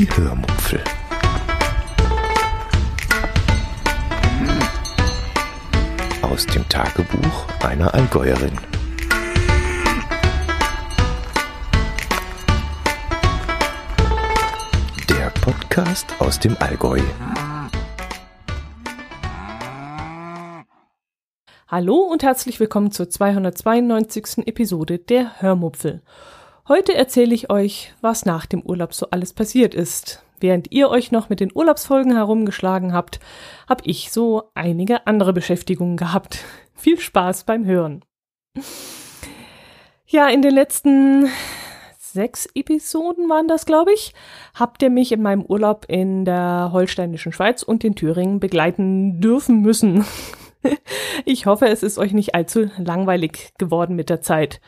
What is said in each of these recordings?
Die Hörmupfel. Aus dem Tagebuch einer Allgäuerin. Der Podcast aus dem Allgäu. Hallo und herzlich willkommen zur 292. Episode der Hörmupfel. Heute erzähle ich euch, was nach dem Urlaub so alles passiert ist. Während ihr euch noch mit den Urlaubsfolgen herumgeschlagen habt, habe ich so einige andere Beschäftigungen gehabt. Viel Spaß beim Hören. Ja, in den letzten sechs Episoden waren das, glaube ich, habt ihr mich in meinem Urlaub in der holsteinischen Schweiz und in Thüringen begleiten dürfen müssen. Ich hoffe, es ist euch nicht allzu langweilig geworden mit der Zeit.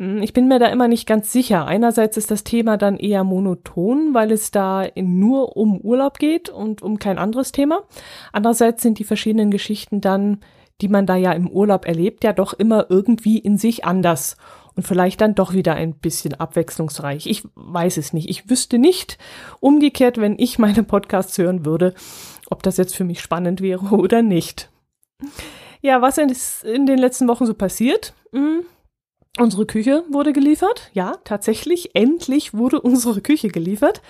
Hm, ich bin mir da immer nicht ganz sicher. Einerseits ist das Thema dann eher monoton, weil es da nur um Urlaub geht und um kein anderes Thema. Andererseits sind die verschiedenen Geschichten dann, die man da ja im Urlaub erlebt, ja doch immer irgendwie in sich anders und vielleicht dann doch wieder ein bisschen abwechslungsreich. Ich weiß es nicht. Ich wüsste nicht, umgekehrt, wenn ich meine Podcasts hören würde, ob das jetzt für mich spannend wäre oder nicht. Ja, was ist in den letzten Wochen so passiert? Hm. Unsere Küche wurde geliefert. Ja, tatsächlich, endlich wurde unsere Küche geliefert.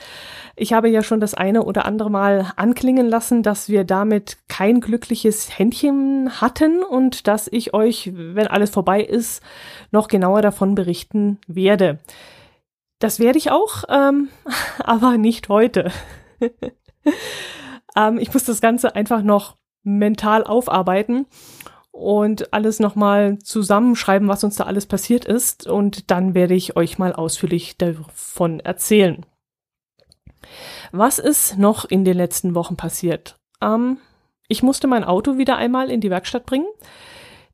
Ich habe ja schon das eine oder andere Mal anklingen lassen, dass wir damit kein glückliches Händchen hatten und dass ich euch, wenn alles vorbei ist, noch genauer davon berichten werde. Das werde ich auch, ähm, aber nicht heute. ähm, ich muss das Ganze einfach noch mental aufarbeiten und alles nochmal zusammenschreiben, was uns da alles passiert ist. Und dann werde ich euch mal ausführlich davon erzählen. Was ist noch in den letzten Wochen passiert? Ähm, ich musste mein Auto wieder einmal in die Werkstatt bringen.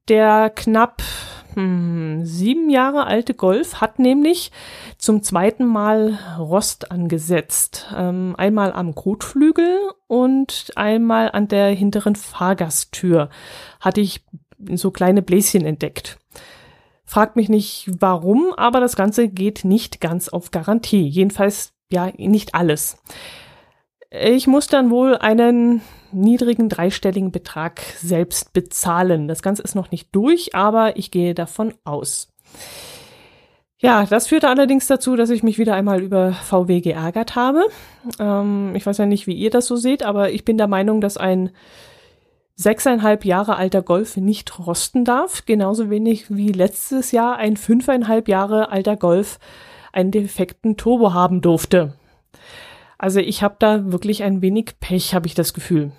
Der knapp hm, sieben Jahre alte Golf hat nämlich zum zweiten Mal Rost angesetzt. Ähm, einmal am Kotflügel und einmal an der hinteren Fahrgasttür hatte ich so kleine Bläschen entdeckt. Fragt mich nicht warum, aber das Ganze geht nicht ganz auf Garantie. Jedenfalls ja nicht alles. Ich muss dann wohl einen niedrigen dreistelligen Betrag selbst bezahlen. Das Ganze ist noch nicht durch, aber ich gehe davon aus. Ja, das führte allerdings dazu, dass ich mich wieder einmal über VW geärgert habe. Ähm, ich weiß ja nicht, wie ihr das so seht, aber ich bin der Meinung, dass ein sechseinhalb Jahre alter Golf nicht rosten darf, genauso wenig wie letztes Jahr ein fünfeinhalb Jahre alter Golf einen defekten Turbo haben durfte. Also ich habe da wirklich ein wenig Pech, habe ich das Gefühl.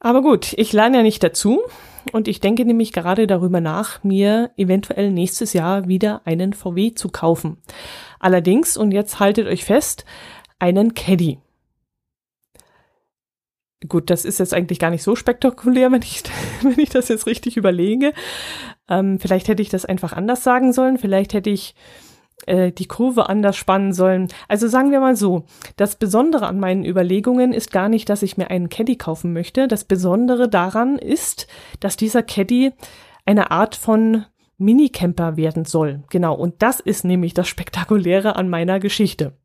Aber gut, ich lerne ja nicht dazu und ich denke nämlich gerade darüber nach, mir eventuell nächstes Jahr wieder einen VW zu kaufen. Allerdings, und jetzt haltet euch fest, einen Caddy. Gut, das ist jetzt eigentlich gar nicht so spektakulär, wenn ich, wenn ich das jetzt richtig überlege. Ähm, vielleicht hätte ich das einfach anders sagen sollen. Vielleicht hätte ich äh, die Kurve anders spannen sollen. Also sagen wir mal so, das Besondere an meinen Überlegungen ist gar nicht, dass ich mir einen Caddy kaufen möchte. Das Besondere daran ist, dass dieser Caddy eine Art von Minicamper werden soll. Genau, und das ist nämlich das Spektakuläre an meiner Geschichte.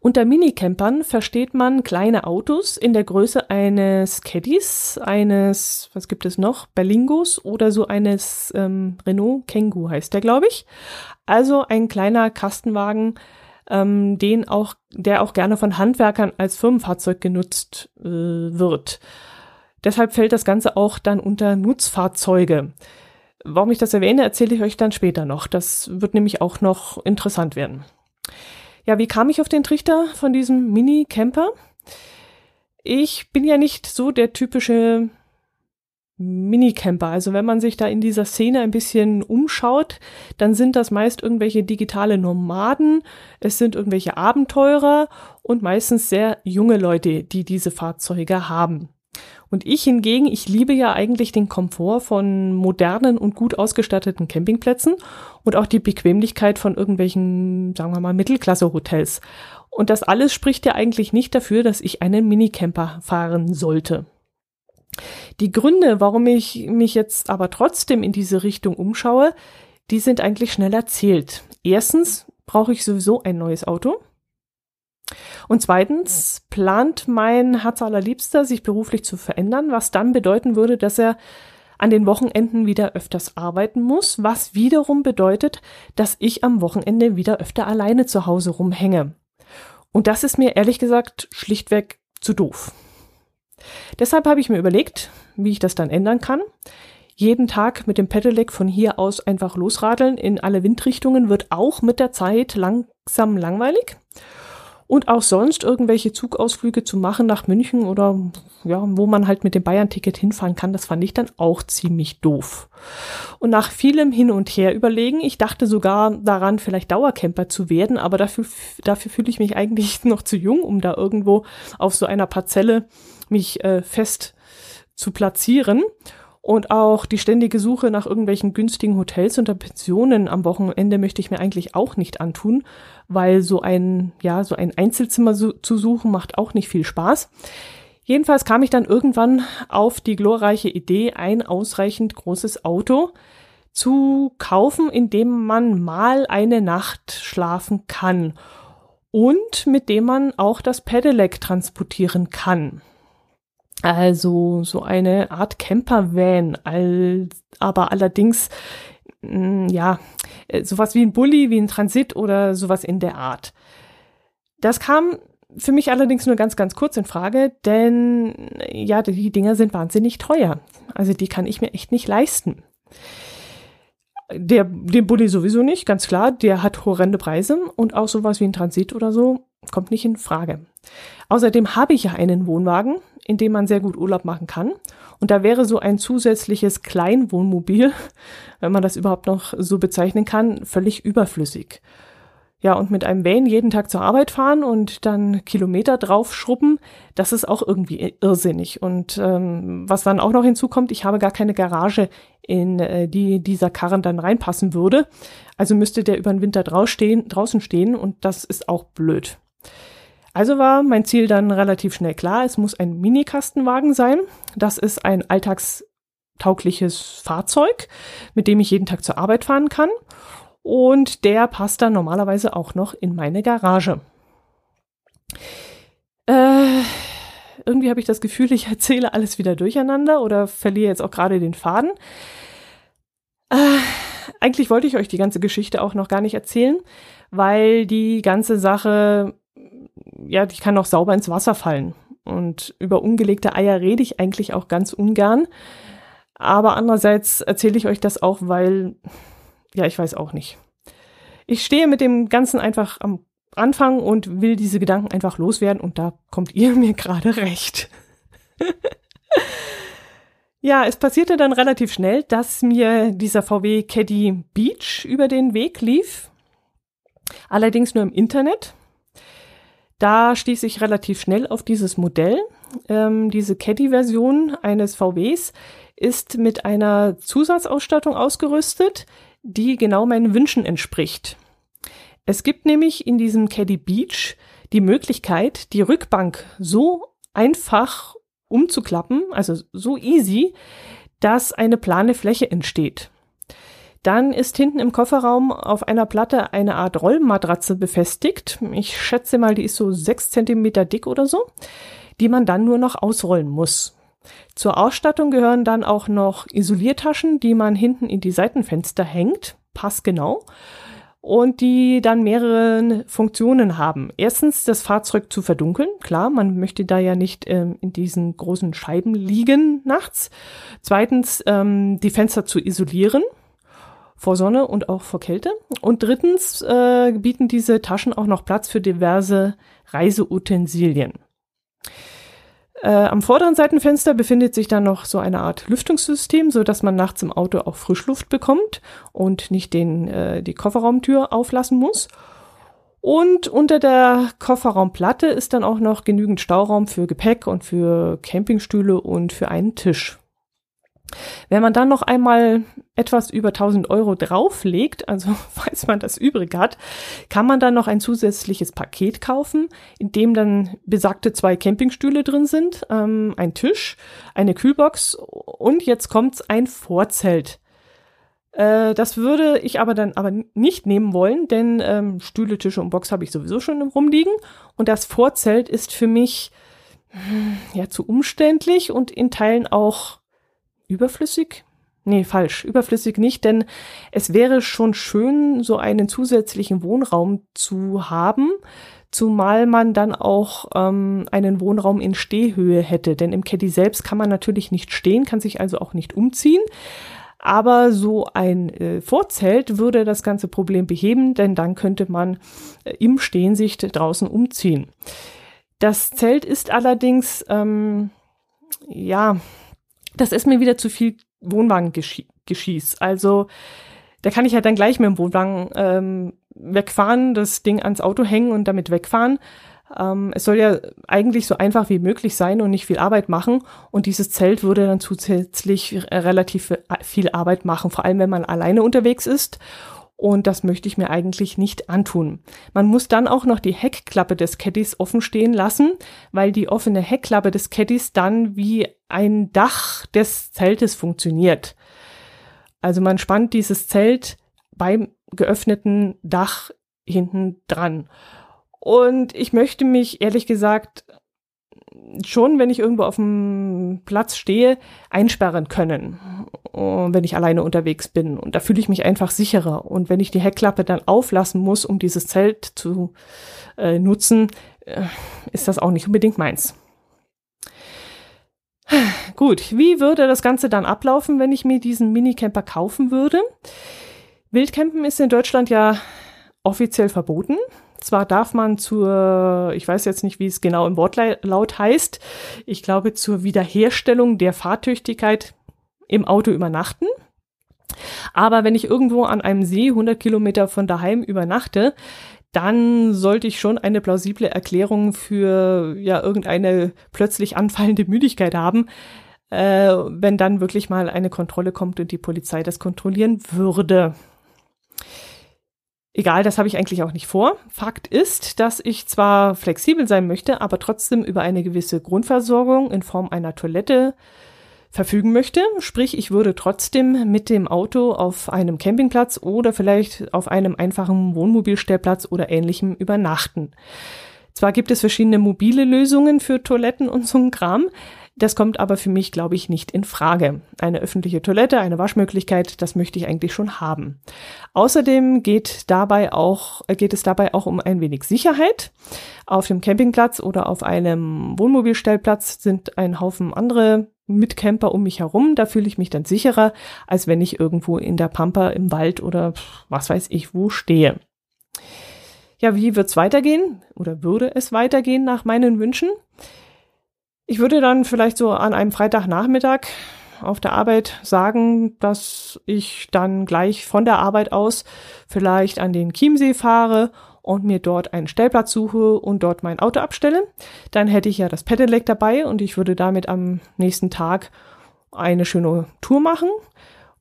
Unter Minicampern versteht man kleine Autos in der Größe eines Caddies, eines, was gibt es noch, Berlingos oder so eines ähm, Renault Kangoo heißt der, glaube ich. Also ein kleiner Kastenwagen, ähm, den auch, der auch gerne von Handwerkern als Firmenfahrzeug genutzt äh, wird. Deshalb fällt das Ganze auch dann unter Nutzfahrzeuge. Warum ich das erwähne, erzähle ich euch dann später noch. Das wird nämlich auch noch interessant werden. Ja, wie kam ich auf den Trichter von diesem Mini-Camper? Ich bin ja nicht so der typische Minicamper. Also wenn man sich da in dieser Szene ein bisschen umschaut, dann sind das meist irgendwelche digitale Nomaden, es sind irgendwelche Abenteurer und meistens sehr junge Leute, die diese Fahrzeuge haben. Und ich hingegen, ich liebe ja eigentlich den Komfort von modernen und gut ausgestatteten Campingplätzen und auch die Bequemlichkeit von irgendwelchen, sagen wir mal, Mittelklasse-Hotels. Und das alles spricht ja eigentlich nicht dafür, dass ich einen Minicamper fahren sollte. Die Gründe, warum ich mich jetzt aber trotzdem in diese Richtung umschaue, die sind eigentlich schnell erzählt. Erstens brauche ich sowieso ein neues Auto. Und zweitens plant mein Herz allerliebster, sich beruflich zu verändern, was dann bedeuten würde, dass er an den Wochenenden wieder öfters arbeiten muss, was wiederum bedeutet, dass ich am Wochenende wieder öfter alleine zu Hause rumhänge. Und das ist mir ehrlich gesagt schlichtweg zu doof. Deshalb habe ich mir überlegt, wie ich das dann ändern kann. Jeden Tag mit dem Pedelec von hier aus einfach losradeln in alle Windrichtungen wird auch mit der Zeit langsam langweilig und auch sonst irgendwelche Zugausflüge zu machen nach München oder ja, wo man halt mit dem Bayern-Ticket hinfahren kann, das fand ich dann auch ziemlich doof. Und nach vielem Hin und Her überlegen, ich dachte sogar daran, vielleicht Dauercamper zu werden, aber dafür, dafür fühle ich mich eigentlich noch zu jung, um da irgendwo auf so einer Parzelle mich äh, fest zu platzieren. Und auch die ständige Suche nach irgendwelchen günstigen Hotels und Pensionen am Wochenende möchte ich mir eigentlich auch nicht antun, weil so ein, ja, so ein Einzelzimmer so, zu suchen macht auch nicht viel Spaß. Jedenfalls kam ich dann irgendwann auf die glorreiche Idee, ein ausreichend großes Auto zu kaufen, in dem man mal eine Nacht schlafen kann und mit dem man auch das Pedelec transportieren kann. Also so eine Art Campervan, aber allerdings mm, ja äh, sowas wie ein Bulli, wie ein Transit oder sowas in der Art. Das kam für mich allerdings nur ganz, ganz kurz in Frage, denn ja, die Dinger sind wahnsinnig teuer. Also die kann ich mir echt nicht leisten. Der, den Bulli sowieso nicht, ganz klar, der hat horrende Preise und auch sowas wie ein Transit oder so kommt nicht in Frage. Außerdem habe ich ja einen Wohnwagen, in dem man sehr gut Urlaub machen kann. Und da wäre so ein zusätzliches Kleinwohnmobil, wenn man das überhaupt noch so bezeichnen kann, völlig überflüssig. Ja, und mit einem Van jeden Tag zur Arbeit fahren und dann Kilometer draufschrubben, das ist auch irgendwie irrsinnig. Und ähm, was dann auch noch hinzukommt, ich habe gar keine Garage, in äh, die dieser Karren dann reinpassen würde. Also müsste der über den Winter draußen stehen und das ist auch blöd. Also war mein Ziel dann relativ schnell klar, es muss ein Mini-Kastenwagen sein. Das ist ein alltagstaugliches Fahrzeug, mit dem ich jeden Tag zur Arbeit fahren kann. Und der passt dann normalerweise auch noch in meine Garage. Äh, irgendwie habe ich das Gefühl, ich erzähle alles wieder durcheinander oder verliere jetzt auch gerade den Faden. Äh, eigentlich wollte ich euch die ganze Geschichte auch noch gar nicht erzählen, weil die ganze Sache ja, die kann auch sauber ins Wasser fallen. Und über ungelegte Eier rede ich eigentlich auch ganz ungern. Aber andererseits erzähle ich euch das auch, weil, ja, ich weiß auch nicht. Ich stehe mit dem Ganzen einfach am Anfang und will diese Gedanken einfach loswerden und da kommt ihr mir gerade recht. ja, es passierte dann relativ schnell, dass mir dieser VW Caddy Beach über den Weg lief. Allerdings nur im Internet. Da stieß ich relativ schnell auf dieses Modell. Ähm, diese Caddy-Version eines VWs ist mit einer Zusatzausstattung ausgerüstet, die genau meinen Wünschen entspricht. Es gibt nämlich in diesem Caddy Beach die Möglichkeit, die Rückbank so einfach umzuklappen, also so easy, dass eine plane Fläche entsteht. Dann ist hinten im Kofferraum auf einer Platte eine Art Rollmatratze befestigt. Ich schätze mal, die ist so sechs Zentimeter dick oder so, die man dann nur noch ausrollen muss. Zur Ausstattung gehören dann auch noch Isoliertaschen, die man hinten in die Seitenfenster hängt, passgenau, und die dann mehrere Funktionen haben. Erstens, das Fahrzeug zu verdunkeln. Klar, man möchte da ja nicht ähm, in diesen großen Scheiben liegen nachts. Zweitens, ähm, die Fenster zu isolieren vor Sonne und auch vor Kälte. Und drittens äh, bieten diese Taschen auch noch Platz für diverse Reiseutensilien. Äh, am vorderen Seitenfenster befindet sich dann noch so eine Art Lüftungssystem, so dass man nachts im Auto auch Frischluft bekommt und nicht den, äh, die Kofferraumtür auflassen muss. Und unter der Kofferraumplatte ist dann auch noch genügend Stauraum für Gepäck und für Campingstühle und für einen Tisch. Wenn man dann noch einmal etwas über 1000 Euro drauflegt, also falls man das übrig hat, kann man dann noch ein zusätzliches Paket kaufen, in dem dann besagte zwei Campingstühle drin sind, ähm, ein Tisch, eine Kühlbox und jetzt kommt's ein Vorzelt. Äh, das würde ich aber dann aber nicht nehmen wollen, denn ähm, Stühle, Tische und Box habe ich sowieso schon rumliegen. Und das Vorzelt ist für mich hm, ja zu umständlich und in Teilen auch überflüssig. Nee, falsch. Überflüssig nicht, denn es wäre schon schön, so einen zusätzlichen Wohnraum zu haben, zumal man dann auch ähm, einen Wohnraum in Stehhöhe hätte. Denn im Caddy selbst kann man natürlich nicht stehen, kann sich also auch nicht umziehen. Aber so ein äh, Vorzelt würde das ganze Problem beheben, denn dann könnte man äh, im Stehensicht draußen umziehen. Das Zelt ist allerdings, ähm, ja, das ist mir wieder zu viel Wohnwagengeschieß. Also da kann ich ja dann gleich mit dem Wohnwagen ähm, wegfahren, das Ding ans Auto hängen und damit wegfahren. Ähm, es soll ja eigentlich so einfach wie möglich sein und nicht viel Arbeit machen. Und dieses Zelt würde dann zusätzlich relativ viel Arbeit machen, vor allem wenn man alleine unterwegs ist. Und das möchte ich mir eigentlich nicht antun. Man muss dann auch noch die Heckklappe des Caddies offen stehen lassen, weil die offene Heckklappe des Caddies dann wie ein Dach des Zeltes funktioniert. Also man spannt dieses Zelt beim geöffneten Dach hinten dran. Und ich möchte mich ehrlich gesagt schon, wenn ich irgendwo auf dem Platz stehe, einsperren können, wenn ich alleine unterwegs bin. Und da fühle ich mich einfach sicherer. Und wenn ich die Heckklappe dann auflassen muss, um dieses Zelt zu äh, nutzen, äh, ist das auch nicht unbedingt meins. Gut, wie würde das Ganze dann ablaufen, wenn ich mir diesen Minicamper kaufen würde? Wildcampen ist in Deutschland ja offiziell verboten. Zwar darf man zur, ich weiß jetzt nicht, wie es genau im Wortlaut heißt, ich glaube zur Wiederherstellung der Fahrtüchtigkeit im Auto übernachten. Aber wenn ich irgendwo an einem See 100 Kilometer von daheim übernachte, dann sollte ich schon eine plausible Erklärung für ja irgendeine plötzlich anfallende Müdigkeit haben, äh, wenn dann wirklich mal eine Kontrolle kommt und die Polizei das kontrollieren würde. Egal, das habe ich eigentlich auch nicht vor. Fakt ist, dass ich zwar flexibel sein möchte, aber trotzdem über eine gewisse Grundversorgung in Form einer Toilette verfügen möchte. Sprich, ich würde trotzdem mit dem Auto auf einem Campingplatz oder vielleicht auf einem einfachen Wohnmobilstellplatz oder ähnlichem übernachten. Zwar gibt es verschiedene mobile Lösungen für Toiletten und so ein Kram, das kommt aber für mich, glaube ich, nicht in Frage. Eine öffentliche Toilette, eine Waschmöglichkeit, das möchte ich eigentlich schon haben. Außerdem geht dabei auch, geht es dabei auch um ein wenig Sicherheit. Auf dem Campingplatz oder auf einem Wohnmobilstellplatz sind ein Haufen andere Mitcamper um mich herum. Da fühle ich mich dann sicherer, als wenn ich irgendwo in der Pampa im Wald oder was weiß ich wo stehe. Ja, wie wird's weitergehen? Oder würde es weitergehen nach meinen Wünschen? Ich würde dann vielleicht so an einem Freitagnachmittag auf der Arbeit sagen, dass ich dann gleich von der Arbeit aus vielleicht an den Chiemsee fahre und mir dort einen Stellplatz suche und dort mein Auto abstelle. Dann hätte ich ja das Pedelec dabei und ich würde damit am nächsten Tag eine schöne Tour machen.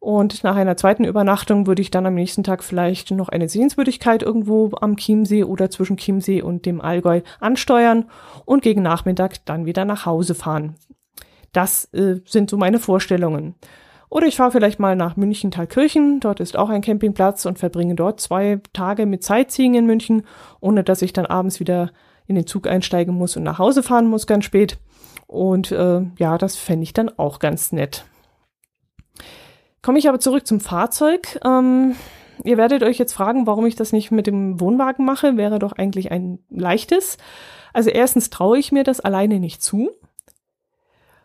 Und nach einer zweiten Übernachtung würde ich dann am nächsten Tag vielleicht noch eine Sehenswürdigkeit irgendwo am Chiemsee oder zwischen Chiemsee und dem Allgäu ansteuern und gegen Nachmittag dann wieder nach Hause fahren. Das äh, sind so meine Vorstellungen. Oder ich fahre vielleicht mal nach München-Thalkirchen, dort ist auch ein Campingplatz und verbringe dort zwei Tage mit Sightseeing in München, ohne dass ich dann abends wieder in den Zug einsteigen muss und nach Hause fahren muss ganz spät. Und äh, ja, das fände ich dann auch ganz nett. Komme ich aber zurück zum Fahrzeug. Ähm, ihr werdet euch jetzt fragen, warum ich das nicht mit dem Wohnwagen mache. Wäre doch eigentlich ein leichtes. Also erstens traue ich mir das alleine nicht zu.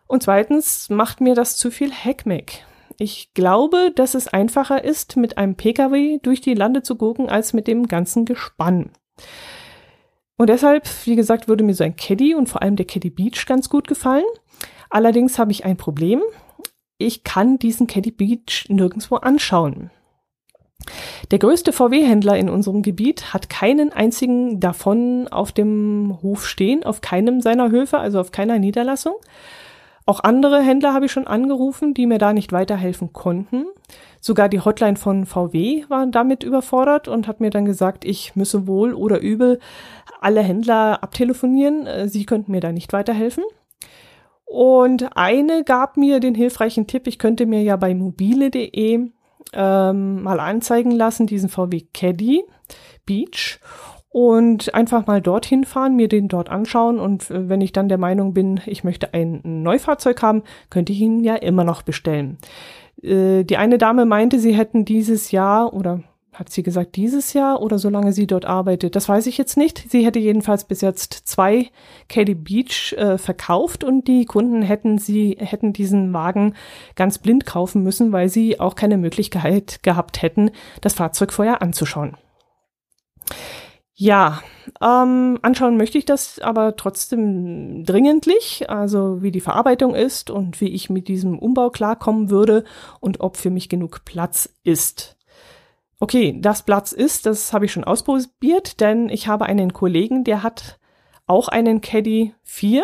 Und zweitens macht mir das zu viel Heckmeck. Ich glaube, dass es einfacher ist, mit einem Pkw durch die Lande zu gucken, als mit dem ganzen Gespann. Und deshalb, wie gesagt, würde mir so ein Caddy und vor allem der Caddy Beach ganz gut gefallen. Allerdings habe ich ein Problem ich kann diesen Caddy Beach nirgendwo anschauen. Der größte VW-Händler in unserem Gebiet hat keinen einzigen davon auf dem Hof stehen, auf keinem seiner Höfe, also auf keiner Niederlassung. Auch andere Händler habe ich schon angerufen, die mir da nicht weiterhelfen konnten. Sogar die Hotline von VW war damit überfordert und hat mir dann gesagt, ich müsse wohl oder übel alle Händler abtelefonieren. Sie könnten mir da nicht weiterhelfen. Und eine gab mir den hilfreichen Tipp, ich könnte mir ja bei mobile.de ähm, mal anzeigen lassen, diesen VW Caddy Beach und einfach mal dorthin fahren, mir den dort anschauen und äh, wenn ich dann der Meinung bin, ich möchte ein Neufahrzeug haben, könnte ich ihn ja immer noch bestellen. Äh, die eine Dame meinte, sie hätten dieses Jahr oder hat sie gesagt, dieses Jahr oder solange sie dort arbeitet? Das weiß ich jetzt nicht. Sie hätte jedenfalls bis jetzt zwei Katy Beach äh, verkauft und die Kunden hätten sie, hätten diesen Wagen ganz blind kaufen müssen, weil sie auch keine Möglichkeit gehabt hätten, das Fahrzeug vorher anzuschauen. Ja, ähm, anschauen möchte ich das aber trotzdem dringendlich, also wie die Verarbeitung ist und wie ich mit diesem Umbau klarkommen würde und ob für mich genug Platz ist. Okay, das Platz ist, das habe ich schon ausprobiert, denn ich habe einen Kollegen, der hat auch einen Caddy 4.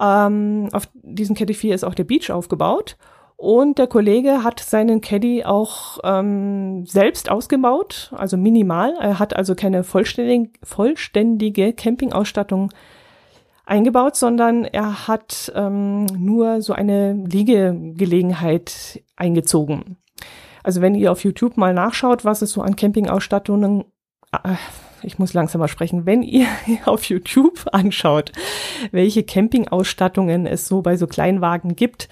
Ähm, auf diesen Caddy 4 ist auch der Beach aufgebaut. Und der Kollege hat seinen Caddy auch ähm, selbst ausgebaut, also minimal. Er hat also keine vollständig, vollständige Campingausstattung eingebaut, sondern er hat ähm, nur so eine Liegegelegenheit eingezogen. Also wenn ihr auf YouTube mal nachschaut, was es so an Campingausstattungen, äh, ich muss langsamer sprechen, wenn ihr auf YouTube anschaut, welche Campingausstattungen es so bei so Kleinwagen gibt,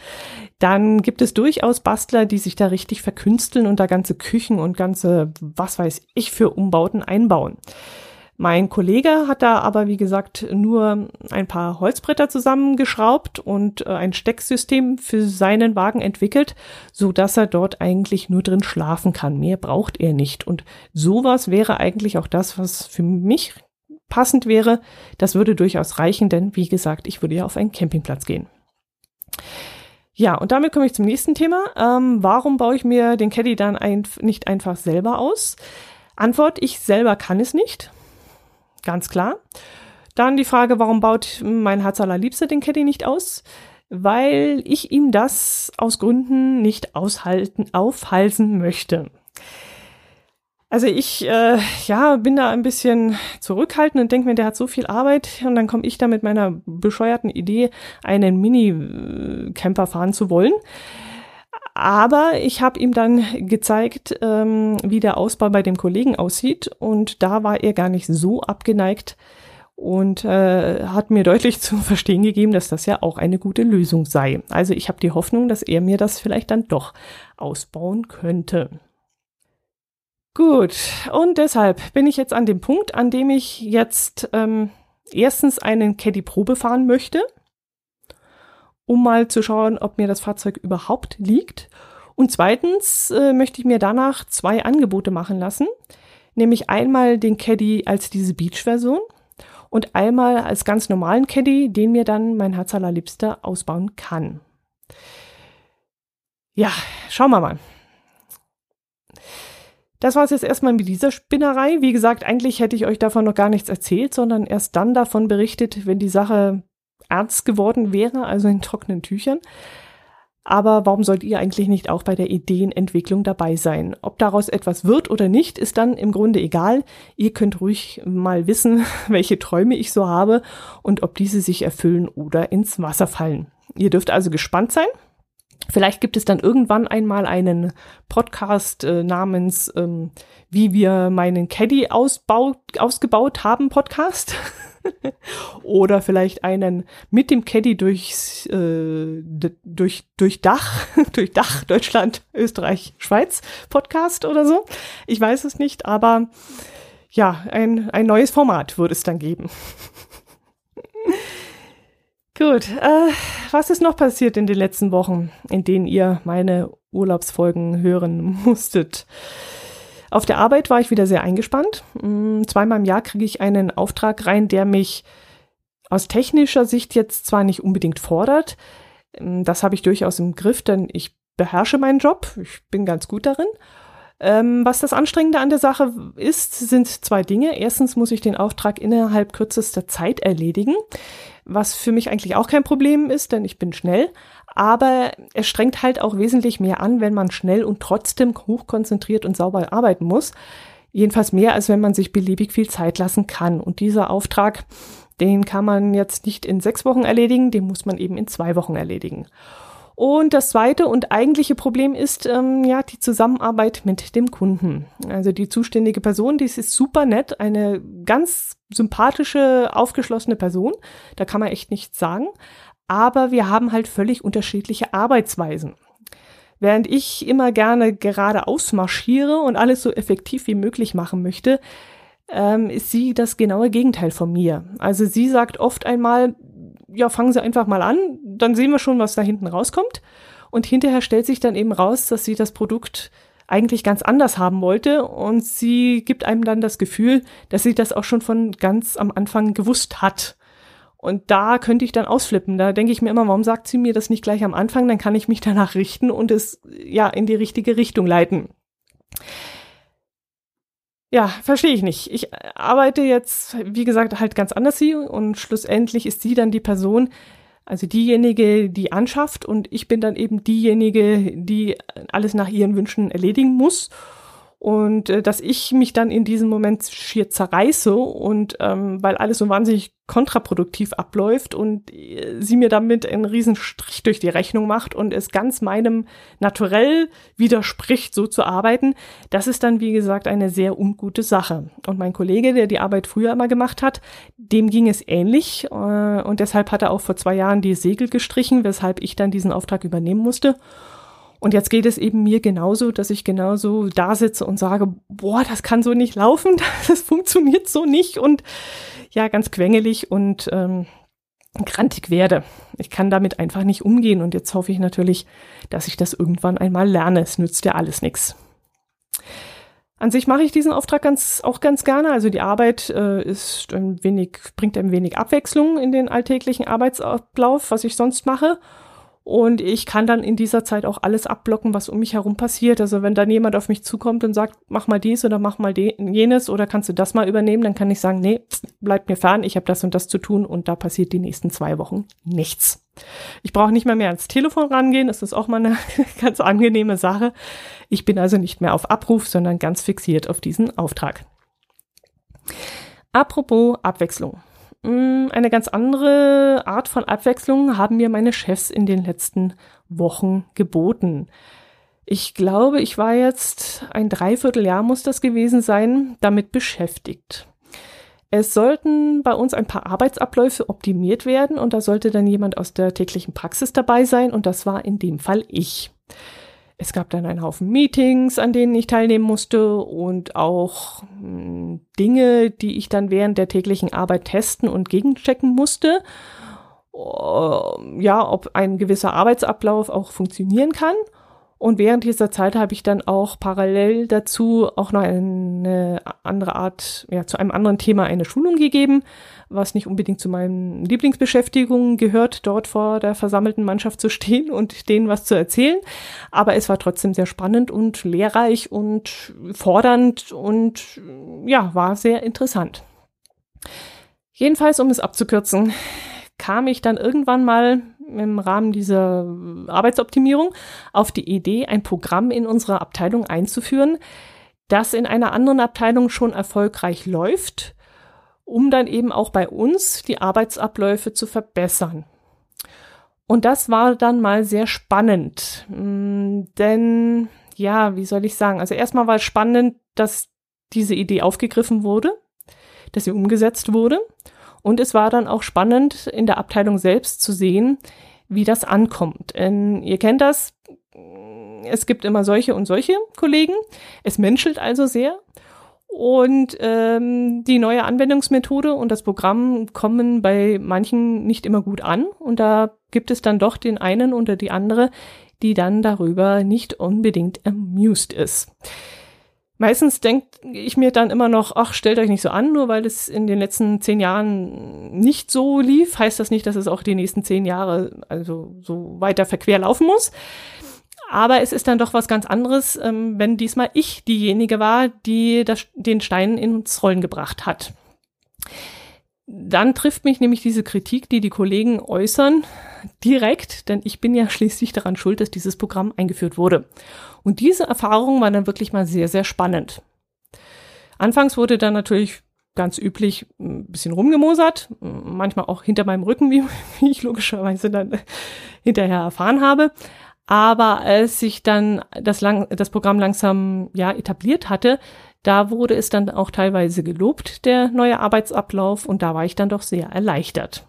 dann gibt es durchaus Bastler, die sich da richtig verkünsteln und da ganze Küchen und ganze, was weiß ich, für Umbauten einbauen. Mein Kollege hat da aber, wie gesagt, nur ein paar Holzbretter zusammengeschraubt und äh, ein Stecksystem für seinen Wagen entwickelt, so dass er dort eigentlich nur drin schlafen kann. Mehr braucht er nicht. Und sowas wäre eigentlich auch das, was für mich passend wäre. Das würde durchaus reichen, denn wie gesagt, ich würde ja auf einen Campingplatz gehen. Ja, und damit komme ich zum nächsten Thema. Ähm, warum baue ich mir den Caddy dann ein, nicht einfach selber aus? Antwort, ich selber kann es nicht. Ganz klar. Dann die Frage, warum baut mein Herz allerliebster den Caddy nicht aus? Weil ich ihm das aus Gründen nicht aushalten, aufhalsen möchte. Also ich äh, ja, bin da ein bisschen zurückhaltend und denke mir, der hat so viel Arbeit und dann komme ich da mit meiner bescheuerten Idee, einen Mini-Camper fahren zu wollen. Aber ich habe ihm dann gezeigt, ähm, wie der Ausbau bei dem Kollegen aussieht und da war er gar nicht so abgeneigt und äh, hat mir deutlich zu verstehen gegeben, dass das ja auch eine gute Lösung sei. Also ich habe die Hoffnung, dass er mir das vielleicht dann doch ausbauen könnte. Gut, und deshalb bin ich jetzt an dem Punkt, an dem ich jetzt ähm, erstens einen Caddy Probe fahren möchte um mal zu schauen, ob mir das Fahrzeug überhaupt liegt. Und zweitens äh, möchte ich mir danach zwei Angebote machen lassen, nämlich einmal den Caddy als diese Beach-Version und einmal als ganz normalen Caddy, den mir dann mein Herz allerliebster ausbauen kann. Ja, schauen wir mal. Das war es jetzt erstmal mit dieser Spinnerei. Wie gesagt, eigentlich hätte ich euch davon noch gar nichts erzählt, sondern erst dann davon berichtet, wenn die Sache ernst geworden wäre, also in trockenen Tüchern. Aber warum sollt ihr eigentlich nicht auch bei der Ideenentwicklung dabei sein? Ob daraus etwas wird oder nicht, ist dann im Grunde egal. Ihr könnt ruhig mal wissen, welche Träume ich so habe und ob diese sich erfüllen oder ins Wasser fallen. Ihr dürft also gespannt sein. Vielleicht gibt es dann irgendwann einmal einen Podcast äh, namens ähm, Wie wir meinen Caddy ausgebaut haben Podcast. Oder vielleicht einen mit dem Caddy durchs, äh, durch, durch Dach, durch Dach, Deutschland, Österreich, Schweiz Podcast oder so. Ich weiß es nicht, aber ja, ein, ein neues Format würde es dann geben. Gut, äh, was ist noch passiert in den letzten Wochen, in denen ihr meine Urlaubsfolgen hören musstet? Auf der Arbeit war ich wieder sehr eingespannt. Mm, zweimal im Jahr kriege ich einen Auftrag rein, der mich aus technischer Sicht jetzt zwar nicht unbedingt fordert, mm, das habe ich durchaus im Griff, denn ich beherrsche meinen Job, ich bin ganz gut darin. Ähm, was das Anstrengende an der Sache ist, sind zwei Dinge. Erstens muss ich den Auftrag innerhalb kürzester Zeit erledigen, was für mich eigentlich auch kein Problem ist, denn ich bin schnell aber es strengt halt auch wesentlich mehr an, wenn man schnell und trotzdem hochkonzentriert und sauber arbeiten muss. Jedenfalls mehr, als wenn man sich beliebig viel Zeit lassen kann. Und dieser Auftrag, den kann man jetzt nicht in sechs Wochen erledigen, den muss man eben in zwei Wochen erledigen. Und das zweite und eigentliche Problem ist ähm, ja die Zusammenarbeit mit dem Kunden. Also die zuständige Person, die ist super nett, eine ganz sympathische, aufgeschlossene Person. Da kann man echt nichts sagen. Aber wir haben halt völlig unterschiedliche Arbeitsweisen. Während ich immer gerne geradeaus marschiere und alles so effektiv wie möglich machen möchte, ähm, ist sie das genaue Gegenteil von mir. Also sie sagt oft einmal, ja, fangen Sie einfach mal an, dann sehen wir schon, was da hinten rauskommt. Und hinterher stellt sich dann eben raus, dass sie das Produkt eigentlich ganz anders haben wollte und sie gibt einem dann das Gefühl, dass sie das auch schon von ganz am Anfang gewusst hat. Und da könnte ich dann ausflippen. Da denke ich mir immer, warum sagt sie mir das nicht gleich am Anfang? Dann kann ich mich danach richten und es ja in die richtige Richtung leiten. Ja, verstehe ich nicht. Ich arbeite jetzt, wie gesagt, halt ganz anders sie und schlussendlich ist sie dann die Person, also diejenige, die anschafft und ich bin dann eben diejenige, die alles nach ihren Wünschen erledigen muss und äh, dass ich mich dann in diesem Moment schier zerreiße und ähm, weil alles so wahnsinnig kontraproduktiv abläuft und äh, sie mir damit einen riesen Strich durch die Rechnung macht und es ganz meinem Naturell widerspricht, so zu arbeiten, das ist dann, wie gesagt, eine sehr ungute Sache. Und mein Kollege, der die Arbeit früher immer gemacht hat, dem ging es ähnlich äh, und deshalb hat er auch vor zwei Jahren die Segel gestrichen, weshalb ich dann diesen Auftrag übernehmen musste. Und jetzt geht es eben mir genauso, dass ich genauso da sitze und sage, boah, das kann so nicht laufen, das funktioniert so nicht und ja, ganz quengelig und ähm, grantig werde. Ich kann damit einfach nicht umgehen und jetzt hoffe ich natürlich, dass ich das irgendwann einmal lerne. Es nützt ja alles nichts. An sich mache ich diesen Auftrag ganz, auch ganz gerne. Also die Arbeit äh, ist ein wenig, bringt ein wenig Abwechslung in den alltäglichen Arbeitsablauf, was ich sonst mache. Und ich kann dann in dieser Zeit auch alles abblocken, was um mich herum passiert. Also wenn dann jemand auf mich zukommt und sagt, mach mal dies oder mach mal jenes oder kannst du das mal übernehmen, dann kann ich sagen, nee, bleib mir fern, ich habe das und das zu tun und da passiert die nächsten zwei Wochen nichts. Ich brauche nicht mal mehr ans Telefon rangehen, das ist auch mal eine ganz angenehme Sache. Ich bin also nicht mehr auf Abruf, sondern ganz fixiert auf diesen Auftrag. Apropos Abwechslung. Mm, eine ganz andere Art von Abwechslung haben mir meine Chefs in den letzten Wochen geboten. Ich glaube, ich war jetzt ein Dreivierteljahr muss das gewesen sein, damit beschäftigt. Es sollten bei uns ein paar Arbeitsabläufe optimiert werden und da sollte dann jemand aus der täglichen Praxis dabei sein und das war in dem Fall ich. Es gab dann einen Haufen Meetings, an denen ich teilnehmen musste und auch hm, Dinge, die ich dann während der täglichen Arbeit testen und gegenchecken musste. Uh, ja, ob ein gewisser Arbeitsablauf auch funktionieren kann. Und während dieser Zeit habe ich dann auch parallel dazu auch noch eine andere Art, ja, zu einem anderen Thema eine Schulung gegeben, was nicht unbedingt zu meinen Lieblingsbeschäftigungen gehört, dort vor der versammelten Mannschaft zu stehen und denen was zu erzählen. Aber es war trotzdem sehr spannend und lehrreich und fordernd und ja, war sehr interessant. Jedenfalls, um es abzukürzen, kam ich dann irgendwann mal im Rahmen dieser Arbeitsoptimierung auf die Idee, ein Programm in unserer Abteilung einzuführen, das in einer anderen Abteilung schon erfolgreich läuft, um dann eben auch bei uns die Arbeitsabläufe zu verbessern. Und das war dann mal sehr spannend, mm, denn ja, wie soll ich sagen? Also erstmal war es spannend, dass diese Idee aufgegriffen wurde, dass sie umgesetzt wurde und es war dann auch spannend, in der Abteilung selbst zu sehen, wie das ankommt. Ähm, ihr kennt das. Es gibt immer solche und solche Kollegen. Es menschelt also sehr. Und ähm, die neue Anwendungsmethode und das Programm kommen bei manchen nicht immer gut an. Und da gibt es dann doch den einen oder die andere, die dann darüber nicht unbedingt amused ist. Meistens denke ich mir dann immer noch, ach, stellt euch nicht so an, nur weil es in den letzten zehn Jahren nicht so lief, heißt das nicht, dass es auch die nächsten zehn Jahre also so weiter verquer laufen muss. Aber es ist dann doch was ganz anderes, ähm, wenn diesmal ich diejenige war, die das, den Stein ins Rollen gebracht hat. Dann trifft mich nämlich diese Kritik, die die Kollegen äußern, direkt, denn ich bin ja schließlich daran schuld, dass dieses Programm eingeführt wurde. Und diese Erfahrung war dann wirklich mal sehr, sehr spannend. Anfangs wurde dann natürlich ganz üblich ein bisschen rumgemosert, manchmal auch hinter meinem Rücken, wie, wie ich logischerweise dann hinterher erfahren habe. Aber als sich dann das, lang, das Programm langsam ja etabliert hatte, da wurde es dann auch teilweise gelobt, der neue Arbeitsablauf, und da war ich dann doch sehr erleichtert.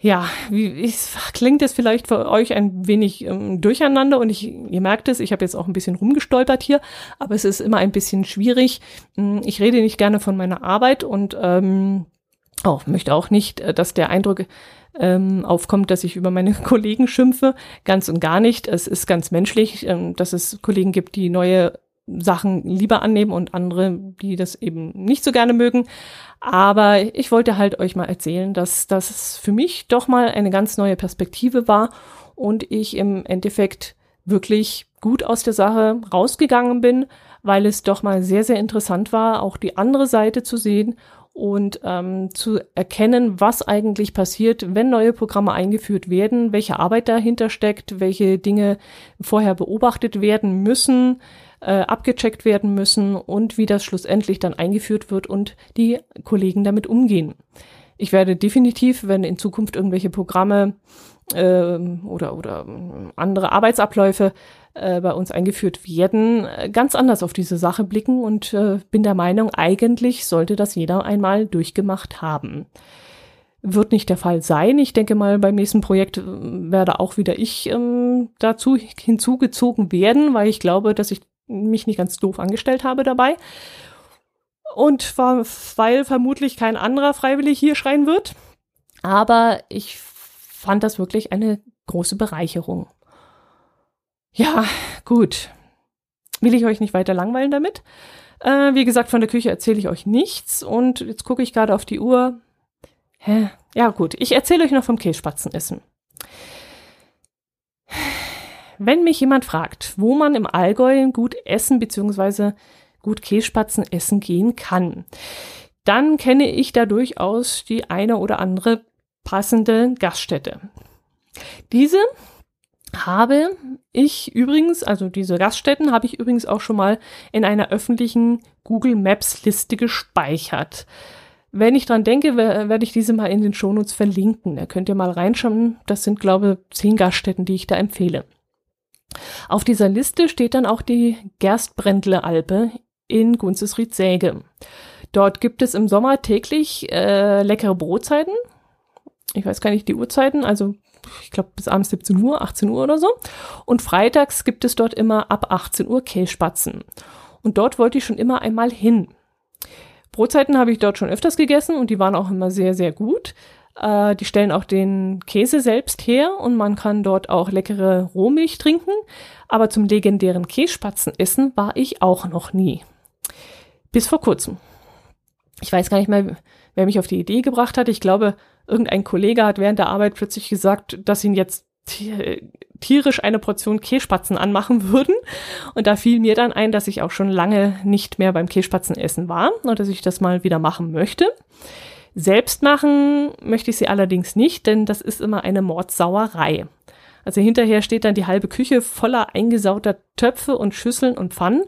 Ja, wie ich, klingt es vielleicht für euch ein wenig ähm, durcheinander und ich, ihr merkt es, ich habe jetzt auch ein bisschen rumgestolpert hier, aber es ist immer ein bisschen schwierig. Hm, ich rede nicht gerne von meiner Arbeit und ähm, auch möchte auch nicht, äh, dass der Eindruck ähm, aufkommt, dass ich über meine Kollegen schimpfe. Ganz und gar nicht. Es ist ganz menschlich, ähm, dass es Kollegen gibt, die neue Sachen lieber annehmen und andere, die das eben nicht so gerne mögen. Aber ich wollte halt euch mal erzählen, dass das für mich doch mal eine ganz neue Perspektive war und ich im Endeffekt wirklich gut aus der Sache rausgegangen bin, weil es doch mal sehr, sehr interessant war, auch die andere Seite zu sehen und ähm, zu erkennen, was eigentlich passiert, wenn neue Programme eingeführt werden, welche Arbeit dahinter steckt, welche Dinge vorher beobachtet werden müssen, äh, abgecheckt werden müssen und wie das schlussendlich dann eingeführt wird und die Kollegen damit umgehen. Ich werde definitiv, wenn in Zukunft irgendwelche Programme äh, oder, oder andere Arbeitsabläufe äh, bei uns eingeführt werden, ganz anders auf diese Sache blicken und äh, bin der Meinung, eigentlich sollte das jeder einmal durchgemacht haben. Wird nicht der Fall sein. Ich denke mal, beim nächsten Projekt äh, werde auch wieder ich ähm, dazu hinzugezogen werden, weil ich glaube, dass ich mich nicht ganz doof angestellt habe dabei. Und weil vermutlich kein anderer freiwillig hier schreien wird. Aber ich fand das wirklich eine große Bereicherung. Ja, gut. Will ich euch nicht weiter langweilen damit. Äh, wie gesagt, von der Küche erzähle ich euch nichts. Und jetzt gucke ich gerade auf die Uhr. Hä? Ja, gut. Ich erzähle euch noch vom Käsespatzenessen. Wenn mich jemand fragt, wo man im Allgäu gut essen bzw. gut Kässpatzen essen gehen kann, dann kenne ich da durchaus die eine oder andere passende Gaststätte. Diese habe ich übrigens, also diese Gaststätten habe ich übrigens auch schon mal in einer öffentlichen Google Maps Liste gespeichert. Wenn ich dran denke, werde ich diese mal in den Shownotes verlinken. Da könnt ihr mal reinschauen. Das sind, glaube ich, zehn Gaststätten, die ich da empfehle. Auf dieser Liste steht dann auch die Gerstbrändle Alpe in Gunzesried-Säge. Dort gibt es im Sommer täglich äh, leckere Brotzeiten. Ich weiß gar nicht die Uhrzeiten, also ich glaube bis abends 17 Uhr, 18 Uhr oder so. Und freitags gibt es dort immer ab 18 Uhr Kässpatzen. Und dort wollte ich schon immer einmal hin. Brotzeiten habe ich dort schon öfters gegessen und die waren auch immer sehr, sehr gut. Äh, die stellen auch den Käse selbst her und man kann dort auch leckere Rohmilch trinken. Aber zum legendären Kässpatzen essen war ich auch noch nie. Bis vor kurzem. Ich weiß gar nicht mehr, wer mich auf die Idee gebracht hat. Ich glaube, irgendein Kollege hat während der Arbeit plötzlich gesagt, dass ihn jetzt tierisch eine Portion Kässpatzen anmachen würden. Und da fiel mir dann ein, dass ich auch schon lange nicht mehr beim Kässpatzen essen war und dass ich das mal wieder machen möchte. Selbst machen möchte ich sie allerdings nicht, denn das ist immer eine Mordsauerei. Also hinterher steht dann die halbe Küche voller eingesauter Töpfe und Schüsseln und Pfannen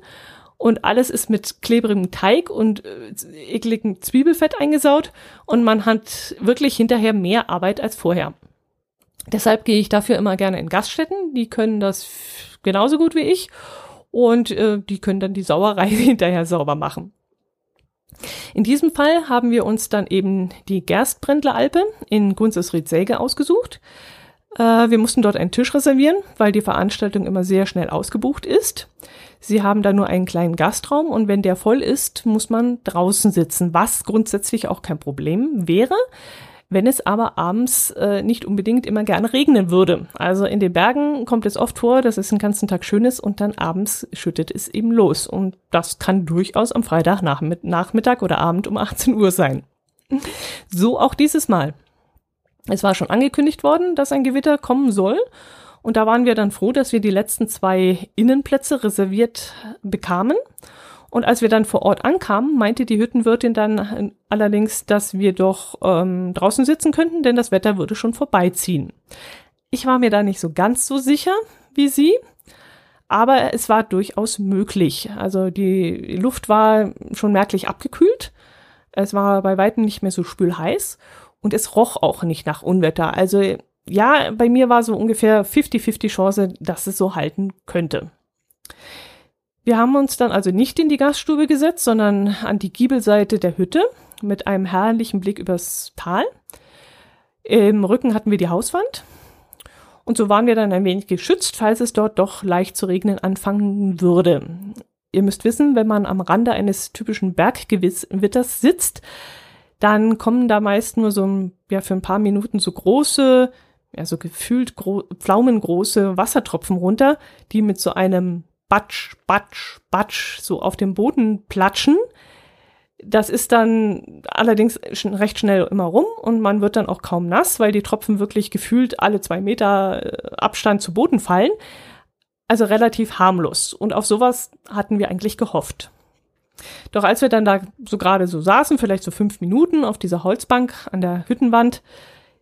und alles ist mit klebrigem Teig und äh, ekligem Zwiebelfett eingesaut und man hat wirklich hinterher mehr Arbeit als vorher. Deshalb gehe ich dafür immer gerne in Gaststätten, die können das genauso gut wie ich und äh, die können dann die Sauerei hinterher sauber machen. In diesem Fall haben wir uns dann eben die Gerstbrändleralpe in Gunzesried-Säge ausgesucht. Äh, wir mussten dort einen Tisch reservieren, weil die Veranstaltung immer sehr schnell ausgebucht ist. Sie haben da nur einen kleinen Gastraum und wenn der voll ist, muss man draußen sitzen, was grundsätzlich auch kein Problem wäre. Wenn es aber abends äh, nicht unbedingt immer gerne regnen würde. Also in den Bergen kommt es oft vor, dass es den ganzen Tag schön ist und dann abends schüttet es eben los. Und das kann durchaus am Freitag Nachmittag oder Abend um 18 Uhr sein. So auch dieses Mal. Es war schon angekündigt worden, dass ein Gewitter kommen soll. Und da waren wir dann froh, dass wir die letzten zwei Innenplätze reserviert bekamen. Und als wir dann vor Ort ankamen, meinte die Hüttenwirtin dann allerdings, dass wir doch ähm, draußen sitzen könnten, denn das Wetter würde schon vorbeiziehen. Ich war mir da nicht so ganz so sicher wie sie, aber es war durchaus möglich. Also die Luft war schon merklich abgekühlt. Es war bei weitem nicht mehr so spülheiß und es roch auch nicht nach Unwetter. Also ja, bei mir war so ungefähr 50-50 Chance, dass es so halten könnte. Wir haben uns dann also nicht in die Gaststube gesetzt, sondern an die Giebelseite der Hütte mit einem herrlichen Blick übers Tal. Im Rücken hatten wir die Hauswand. Und so waren wir dann ein wenig geschützt, falls es dort doch leicht zu regnen anfangen würde. Ihr müsst wissen, wenn man am Rande eines typischen Berggewitters sitzt, dann kommen da meist nur so ja, für ein paar Minuten so große, ja, so gefühlt gro pflaumengroße Wassertropfen runter, die mit so einem Batsch, Batsch, Batsch so auf dem Boden platschen. Das ist dann allerdings recht schnell immer rum und man wird dann auch kaum nass, weil die Tropfen wirklich gefühlt alle zwei Meter äh, Abstand zu Boden fallen. Also relativ harmlos. Und auf sowas hatten wir eigentlich gehofft. Doch als wir dann da so gerade so saßen, vielleicht so fünf Minuten auf dieser Holzbank an der Hüttenwand,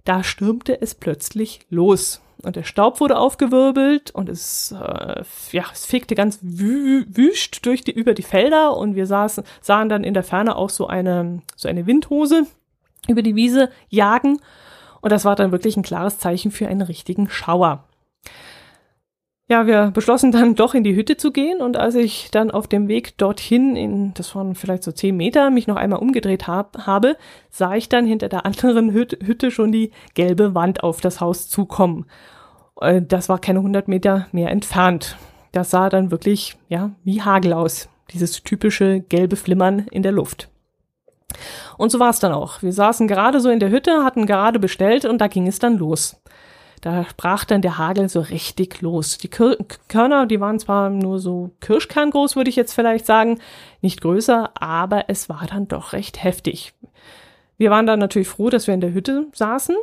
da stürmte es plötzlich los. Und der Staub wurde aufgewirbelt und es, äh, ja, es fegte ganz wü wüst durch die, über die Felder und wir saßen, sahen dann in der Ferne auch so eine, so eine Windhose über die Wiese jagen. Und das war dann wirklich ein klares Zeichen für einen richtigen Schauer. Ja, wir beschlossen dann doch in die Hütte zu gehen und als ich dann auf dem Weg dorthin, in, das waren vielleicht so zehn Meter, mich noch einmal umgedreht hab, habe, sah ich dann hinter der anderen Hütte, Hütte schon die gelbe Wand auf das Haus zukommen. Äh, das war keine 100 Meter mehr entfernt. Das sah dann wirklich, ja, wie Hagel aus. Dieses typische gelbe Flimmern in der Luft. Und so war es dann auch. Wir saßen gerade so in der Hütte, hatten gerade bestellt und da ging es dann los. Da sprach dann der Hagel so richtig los. Die Körner, die waren zwar nur so Kirschkern groß, würde ich jetzt vielleicht sagen, nicht größer, aber es war dann doch recht heftig. Wir waren dann natürlich froh, dass wir in der Hütte saßen,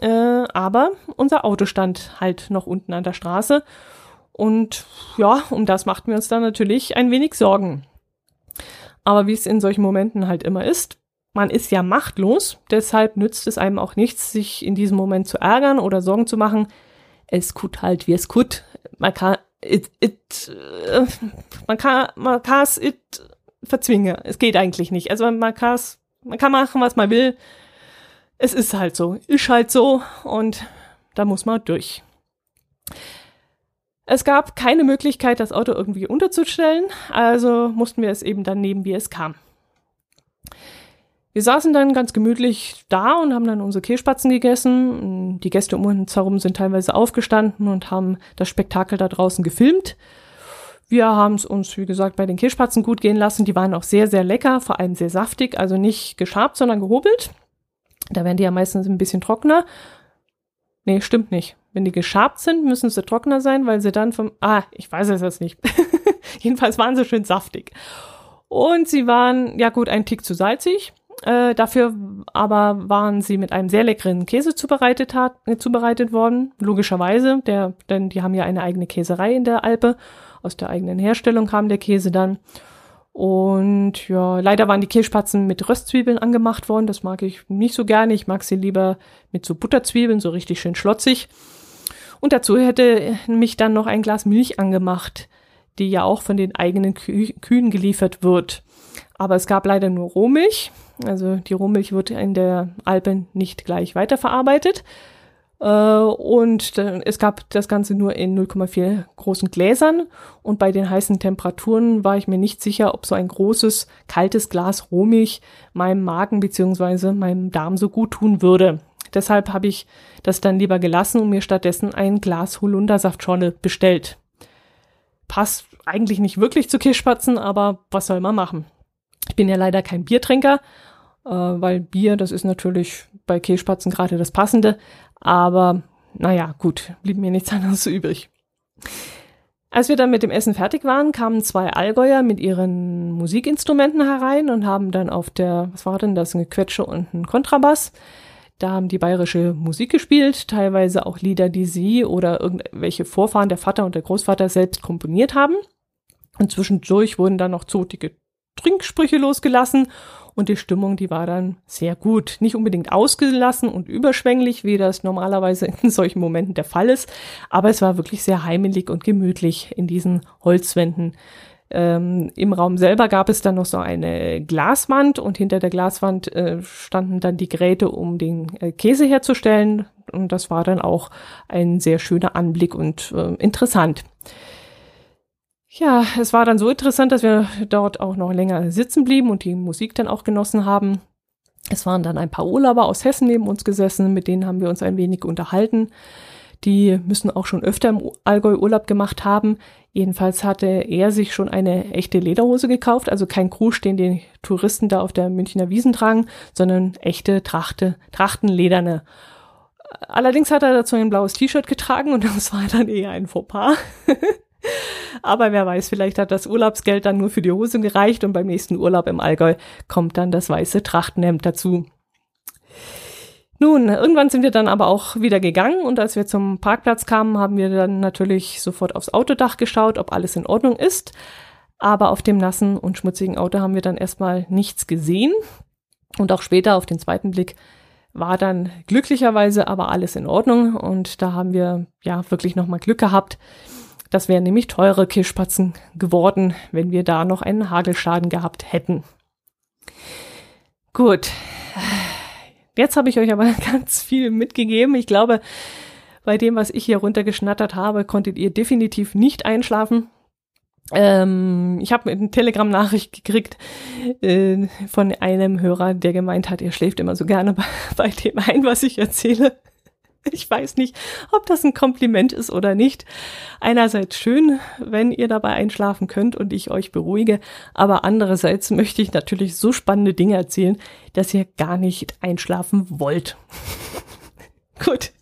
äh, aber unser Auto stand halt noch unten an der Straße und ja, um das machten wir uns dann natürlich ein wenig Sorgen. Aber wie es in solchen Momenten halt immer ist, man ist ja machtlos, deshalb nützt es einem auch nichts, sich in diesem Moment zu ärgern oder Sorgen zu machen. Es kut halt, wie es kut. Man kann, it, it, äh, man kann, man kann es it verzwingen. Es geht eigentlich nicht. Also man kann es, man kann machen, was man will. Es ist halt so, ist halt so und da muss man durch. Es gab keine Möglichkeit, das Auto irgendwie unterzustellen, also mussten wir es eben dann nehmen, wie es kam. Wir saßen dann ganz gemütlich da und haben dann unsere Kehlspatzen gegessen. Die Gäste um uns herum sind teilweise aufgestanden und haben das Spektakel da draußen gefilmt. Wir haben es uns, wie gesagt, bei den Kehlspatzen gut gehen lassen. Die waren auch sehr, sehr lecker, vor allem sehr saftig, also nicht geschabt, sondern gehobelt. Da werden die ja meistens ein bisschen trockener. Nee, stimmt nicht. Wenn die geschabt sind, müssen sie trockener sein, weil sie dann vom, ah, ich weiß es jetzt nicht. Jedenfalls waren sie schön saftig. Und sie waren, ja gut, ein Tick zu salzig. Äh, dafür aber waren sie mit einem sehr leckeren Käse zubereitet, hat, äh, zubereitet worden. Logischerweise, der, denn die haben ja eine eigene Käserei in der Alpe. Aus der eigenen Herstellung kam der Käse dann. Und ja, leider waren die Kehlspatzen mit Röstzwiebeln angemacht worden. Das mag ich nicht so gerne. Ich mag sie lieber mit so Butterzwiebeln, so richtig schön schlotzig. Und dazu hätte mich dann noch ein Glas Milch angemacht, die ja auch von den eigenen Kü Kühen geliefert wird. Aber es gab leider nur Rohmilch. Also die Rohmilch wird in der Alpen nicht gleich weiterverarbeitet. Äh, und es gab das Ganze nur in 0,4 großen Gläsern. Und bei den heißen Temperaturen war ich mir nicht sicher, ob so ein großes, kaltes Glas Rohmilch meinem Magen bzw. meinem Darm so gut tun würde. Deshalb habe ich das dann lieber gelassen und mir stattdessen ein Glas Holundersaftschorle bestellt. Passt eigentlich nicht wirklich zu Kirschspatzen, aber was soll man machen? Ich bin ja leider kein Biertrinker, weil Bier, das ist natürlich bei Kehlspatzen gerade das Passende. Aber naja, gut, blieb mir nichts anderes übrig. Als wir dann mit dem Essen fertig waren, kamen zwei Allgäuer mit ihren Musikinstrumenten herein und haben dann auf der, was war denn das, ein Gequetsche und ein Kontrabass. Da haben die bayerische Musik gespielt, teilweise auch Lieder, die sie oder irgendwelche Vorfahren, der Vater und der Großvater selbst komponiert haben. Und zwischendurch wurden dann noch zotige Trinksprüche losgelassen und die Stimmung, die war dann sehr gut. Nicht unbedingt ausgelassen und überschwänglich, wie das normalerweise in solchen Momenten der Fall ist, aber es war wirklich sehr heimelig und gemütlich in diesen Holzwänden. Ähm, Im Raum selber gab es dann noch so eine Glaswand und hinter der Glaswand äh, standen dann die Geräte, um den äh, Käse herzustellen. Und das war dann auch ein sehr schöner Anblick und äh, interessant. Ja, es war dann so interessant, dass wir dort auch noch länger sitzen blieben und die Musik dann auch genossen haben. Es waren dann ein paar Urlauber aus Hessen neben uns gesessen, mit denen haben wir uns ein wenig unterhalten. Die müssen auch schon öfter im Allgäu Urlaub gemacht haben. Jedenfalls hatte er sich schon eine echte Lederhose gekauft, also kein Krusch, den die Touristen da auf der Münchner Wiesen tragen, sondern echte Trachte, Trachtenlederne. Allerdings hat er dazu ein blaues T-Shirt getragen und das war dann eher ein Fauxpas. Aber wer weiß, vielleicht hat das Urlaubsgeld dann nur für die Hose gereicht und beim nächsten Urlaub im Allgäu kommt dann das weiße Trachtenhemd dazu. Nun, irgendwann sind wir dann aber auch wieder gegangen und als wir zum Parkplatz kamen, haben wir dann natürlich sofort aufs Autodach geschaut, ob alles in Ordnung ist. Aber auf dem nassen und schmutzigen Auto haben wir dann erstmal nichts gesehen. Und auch später auf den zweiten Blick war dann glücklicherweise aber alles in Ordnung und da haben wir ja wirklich nochmal Glück gehabt. Das wären nämlich teure Kirschspatzen geworden, wenn wir da noch einen Hagelschaden gehabt hätten. Gut. Jetzt habe ich euch aber ganz viel mitgegeben. Ich glaube, bei dem, was ich hier runtergeschnattert habe, konntet ihr definitiv nicht einschlafen. Ähm, ich habe eine Telegram-Nachricht gekriegt äh, von einem Hörer, der gemeint hat, er schläft immer so gerne bei, bei dem ein, was ich erzähle. Ich weiß nicht, ob das ein Kompliment ist oder nicht. Einerseits schön, wenn ihr dabei einschlafen könnt und ich euch beruhige, aber andererseits möchte ich natürlich so spannende Dinge erzählen, dass ihr gar nicht einschlafen wollt. Gut.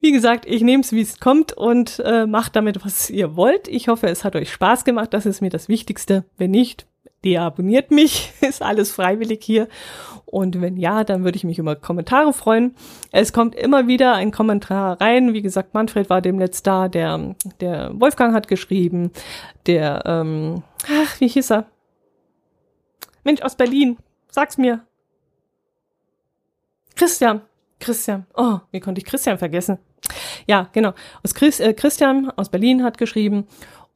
Wie gesagt, ich nehme es, wie es kommt und äh, macht damit, was ihr wollt. Ich hoffe, es hat euch Spaß gemacht. Das ist mir das Wichtigste. Wenn nicht, deabonniert mich. ist alles freiwillig hier. Und wenn ja, dann würde ich mich über Kommentare freuen. Es kommt immer wieder ein Kommentar rein. Wie gesagt, Manfred war demnächst da, der, der Wolfgang hat geschrieben, der, ähm, ach, wie hieß er? Mensch, aus Berlin, sag's mir. Christian, Christian, oh, wie konnte ich Christian vergessen? Ja, genau. Aus Chris, äh, Christian aus Berlin hat geschrieben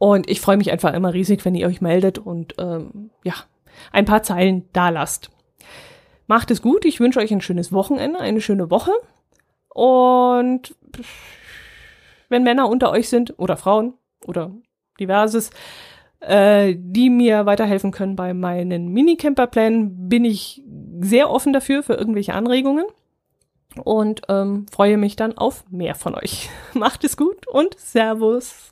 und ich freue mich einfach immer riesig, wenn ihr euch meldet und ähm, ja, ein paar Zeilen da lasst. Macht es gut. Ich wünsche euch ein schönes Wochenende, eine schöne Woche. Und wenn Männer unter euch sind oder Frauen oder diverses, äh, die mir weiterhelfen können bei meinen Minicamper-Plänen, bin ich sehr offen dafür, für irgendwelche Anregungen. Und ähm, freue mich dann auf mehr von euch. Macht es gut und Servus.